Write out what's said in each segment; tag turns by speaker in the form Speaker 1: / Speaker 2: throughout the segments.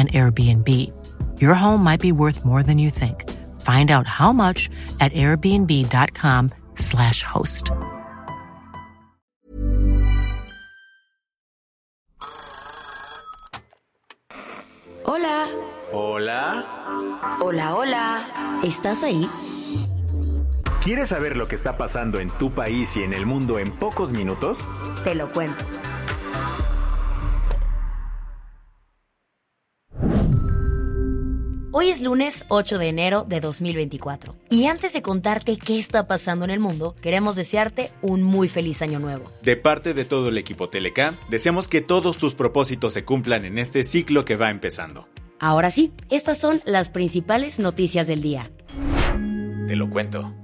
Speaker 1: an Airbnb. Your home might be worth more than you think. Find out how much at airbnb.com/slash host.
Speaker 2: Hola.
Speaker 3: Hola.
Speaker 2: Hola, hola. ¿Estás ahí?
Speaker 3: ¿Quieres saber lo que está pasando en tu país y en el mundo en pocos minutos?
Speaker 2: Te lo cuento. Hoy es lunes 8 de enero de 2024 y antes de contarte qué está pasando en el mundo, queremos desearte un muy feliz año nuevo.
Speaker 4: De parte de todo el equipo Teleca, deseamos que todos tus propósitos se cumplan en este ciclo que va empezando.
Speaker 2: Ahora sí, estas son las principales noticias del día.
Speaker 4: Te lo cuento.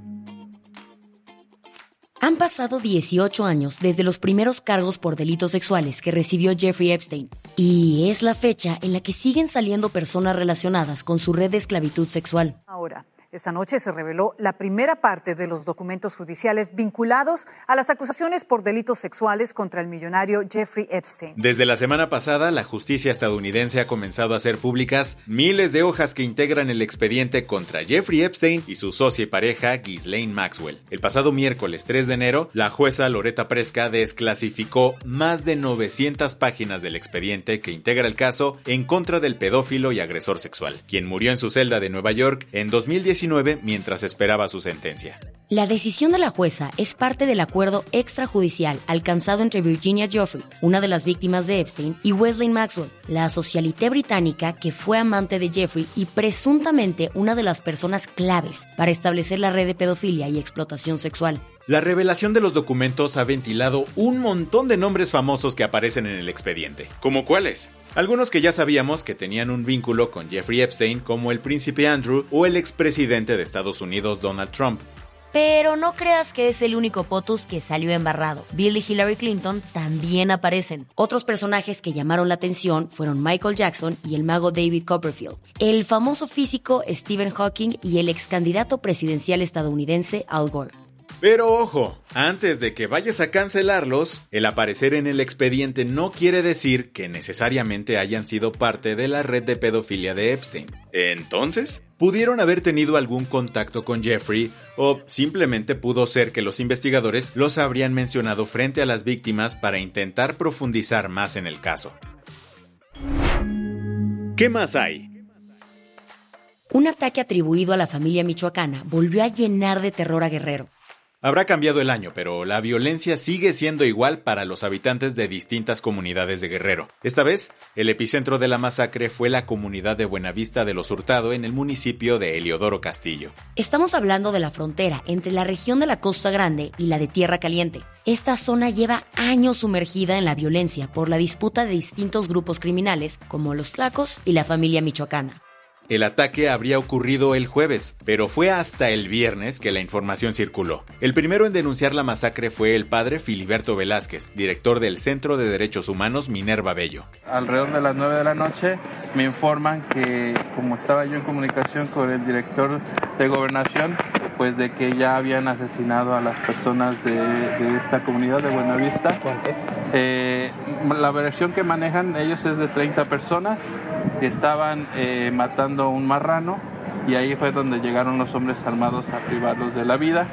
Speaker 2: Han pasado 18 años desde los primeros cargos por delitos sexuales que recibió Jeffrey Epstein, y es la fecha en la que siguen saliendo personas relacionadas con su red de esclavitud sexual.
Speaker 5: Ahora, esta noche se reveló la primera parte de los documentos judiciales vinculados a las acusaciones por delitos sexuales contra el millonario Jeffrey Epstein.
Speaker 4: Desde la semana pasada, la justicia estadounidense ha comenzado a hacer públicas miles de hojas que integran el expediente contra Jeffrey Epstein y su socia y pareja Ghislaine Maxwell. El pasado miércoles 3 de enero, la jueza Loretta Presca desclasificó más de 900 páginas del expediente que integra el caso en contra del pedófilo y agresor sexual, quien murió en su celda de Nueva York en 2019 mientras esperaba su sentencia.
Speaker 2: La decisión de la jueza es parte del acuerdo extrajudicial alcanzado entre Virginia Joffrey, una de las víctimas de Epstein, y Wesley Maxwell, la socialité británica que fue amante de Jeffrey y presuntamente una de las personas claves para establecer la red de pedofilia y explotación sexual.
Speaker 4: La revelación de los documentos ha ventilado un montón de nombres famosos que aparecen en el expediente. ¿Como cuáles? Algunos que ya sabíamos que tenían un vínculo con Jeffrey Epstein, como el príncipe Andrew o el expresidente de Estados Unidos Donald Trump.
Speaker 2: Pero no creas que es el único POTUS que salió embarrado. Bill y Hillary Clinton también aparecen. Otros personajes que llamaron la atención fueron Michael Jackson y el mago David Copperfield, el famoso físico Stephen Hawking y el ex candidato presidencial estadounidense Al Gore.
Speaker 4: Pero ojo, antes de que vayas a cancelarlos, el aparecer en el expediente no quiere decir que necesariamente hayan sido parte de la red de pedofilia de Epstein. Entonces, pudieron haber tenido algún contacto con Jeffrey o simplemente pudo ser que los investigadores los habrían mencionado frente a las víctimas para intentar profundizar más en el caso.
Speaker 3: ¿Qué más hay?
Speaker 2: Un ataque atribuido a la familia michoacana volvió a llenar de terror a Guerrero.
Speaker 4: Habrá cambiado el año, pero la violencia sigue siendo igual para los habitantes de distintas comunidades de Guerrero. Esta vez, el epicentro de la masacre fue la comunidad de Buenavista de los Hurtado en el municipio de Eliodoro Castillo.
Speaker 2: Estamos hablando de la frontera entre la región de la Costa Grande y la de Tierra Caliente. Esta zona lleva años sumergida en la violencia por la disputa de distintos grupos criminales como los Tlacos y la familia michoacana.
Speaker 4: El ataque habría ocurrido el jueves, pero fue hasta el viernes que la información circuló. El primero en denunciar la masacre fue el padre Filiberto Velázquez, director del Centro de Derechos Humanos Minerva Bello.
Speaker 6: Alrededor de las 9 de la noche me informan que, como estaba yo en comunicación con el director de gobernación, pues de que ya habían asesinado a las personas de, de esta comunidad de Buenavista. Eh, la versión que manejan ellos es de 30 personas que estaban eh, matando un marrano y ahí fue donde llegaron los hombres armados a privarlos de la vida.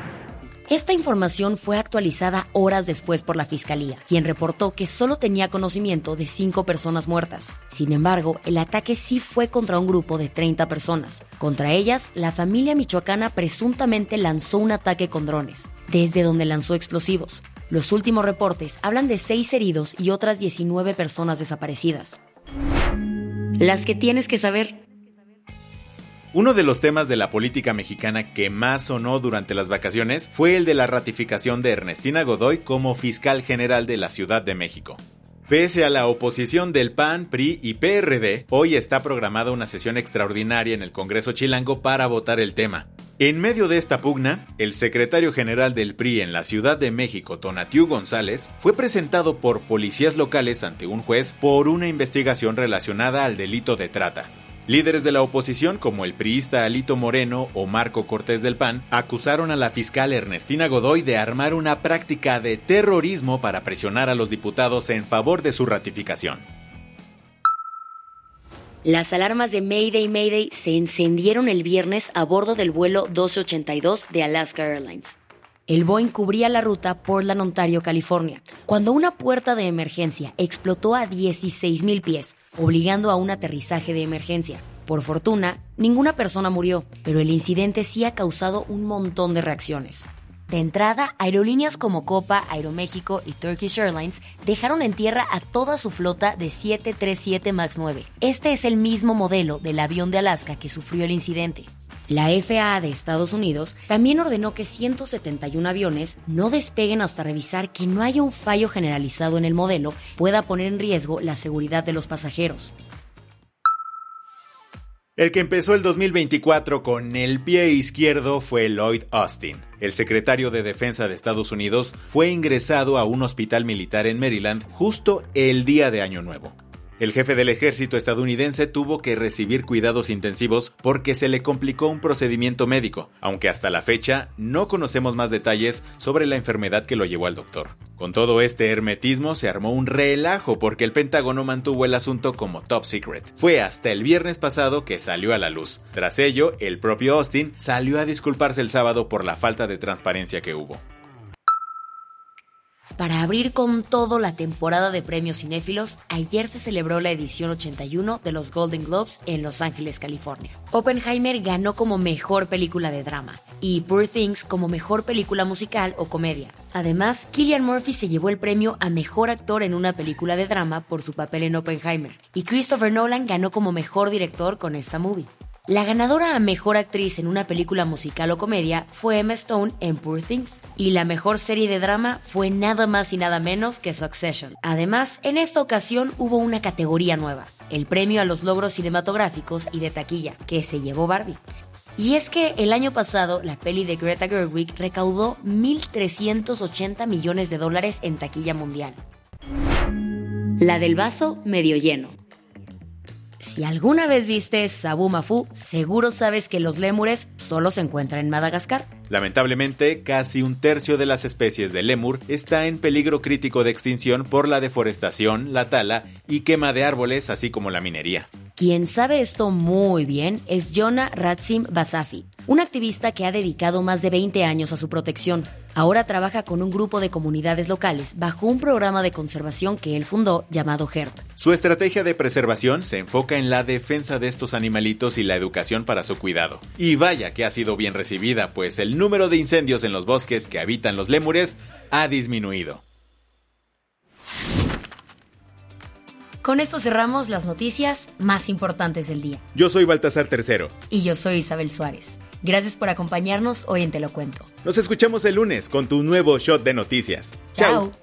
Speaker 2: Esta información fue actualizada horas después por la Fiscalía, quien reportó que solo tenía conocimiento de cinco personas muertas. Sin embargo, el ataque sí fue contra un grupo de 30 personas. Contra ellas, la familia michoacana presuntamente lanzó un ataque con drones, desde donde lanzó explosivos. Los últimos reportes hablan de seis heridos y otras 19 personas desaparecidas. Las que tienes que saber.
Speaker 4: Uno de los temas de la política mexicana que más sonó durante las vacaciones fue el de la ratificación de Ernestina Godoy como fiscal general de la Ciudad de México. Pese a la oposición del PAN, PRI y PRD, hoy está programada una sesión extraordinaria en el Congreso chilango para votar el tema. En medio de esta pugna, el secretario general del PRI en la Ciudad de México, Tonatiu González, fue presentado por policías locales ante un juez por una investigación relacionada al delito de trata. Líderes de la oposición como el priista Alito Moreno o Marco Cortés del PAN acusaron a la fiscal Ernestina Godoy de armar una práctica de terrorismo para presionar a los diputados en favor de su ratificación.
Speaker 2: Las alarmas de Mayday Mayday se encendieron el viernes a bordo del vuelo 1282 de Alaska Airlines. El Boeing cubría la ruta Portland, Ontario, California, cuando una puerta de emergencia explotó a 16.000 pies, obligando a un aterrizaje de emergencia. Por fortuna, ninguna persona murió, pero el incidente sí ha causado un montón de reacciones. De entrada, aerolíneas como Copa, Aeroméxico y Turkish Airlines dejaron en tierra a toda su flota de 737 MAX 9. Este es el mismo modelo del avión de Alaska que sufrió el incidente. La FAA de Estados Unidos también ordenó que 171 aviones no despeguen hasta revisar que no haya un fallo generalizado en el modelo pueda poner en riesgo la seguridad de los pasajeros.
Speaker 4: El que empezó el 2024 con el pie izquierdo fue Lloyd Austin. El secretario de Defensa de Estados Unidos fue ingresado a un hospital militar en Maryland justo el día de Año Nuevo. El jefe del ejército estadounidense tuvo que recibir cuidados intensivos porque se le complicó un procedimiento médico, aunque hasta la fecha no conocemos más detalles sobre la enfermedad que lo llevó al doctor. Con todo este hermetismo se armó un relajo porque el Pentágono mantuvo el asunto como top secret. Fue hasta el viernes pasado que salió a la luz. Tras ello, el propio Austin salió a disculparse el sábado por la falta de transparencia que hubo.
Speaker 2: Para abrir con todo la temporada de premios cinéfilos, ayer se celebró la edición 81 de los Golden Globes en Los Ángeles, California. Oppenheimer ganó como mejor película de drama y Poor Things como mejor película musical o comedia. Además, Killian Murphy se llevó el premio a mejor actor en una película de drama por su papel en Oppenheimer y Christopher Nolan ganó como mejor director con esta movie. La ganadora a mejor actriz en una película musical o comedia fue Emma Stone en Poor Things. Y la mejor serie de drama fue nada más y nada menos que Succession. Además, en esta ocasión hubo una categoría nueva, el premio a los logros cinematográficos y de taquilla, que se llevó Barbie. Y es que el año pasado la peli de Greta Gerwig recaudó 1.380 millones de dólares en taquilla mundial. La del vaso medio lleno. Si alguna vez viste Sabu Mafu, seguro sabes que los lémures solo se encuentran en Madagascar.
Speaker 4: Lamentablemente, casi un tercio de las especies de lémur está en peligro crítico de extinción por la deforestación, la tala y quema de árboles, así como la minería.
Speaker 2: Quien sabe esto muy bien es Jonah Ratsim Basafi, un activista que ha dedicado más de 20 años a su protección. Ahora trabaja con un grupo de comunidades locales bajo un programa de conservación que él fundó llamado HERP.
Speaker 4: Su estrategia de preservación se enfoca en la defensa de estos animalitos y la educación para su cuidado. Y vaya que ha sido bien recibida, pues el número de incendios en los bosques que habitan los lémures ha disminuido.
Speaker 2: Con esto cerramos las noticias más importantes del día.
Speaker 4: Yo soy Baltasar Tercero.
Speaker 2: Y yo soy Isabel Suárez. Gracias por acompañarnos hoy en Te lo cuento.
Speaker 4: Nos escuchamos el lunes con tu nuevo shot de noticias. Chao.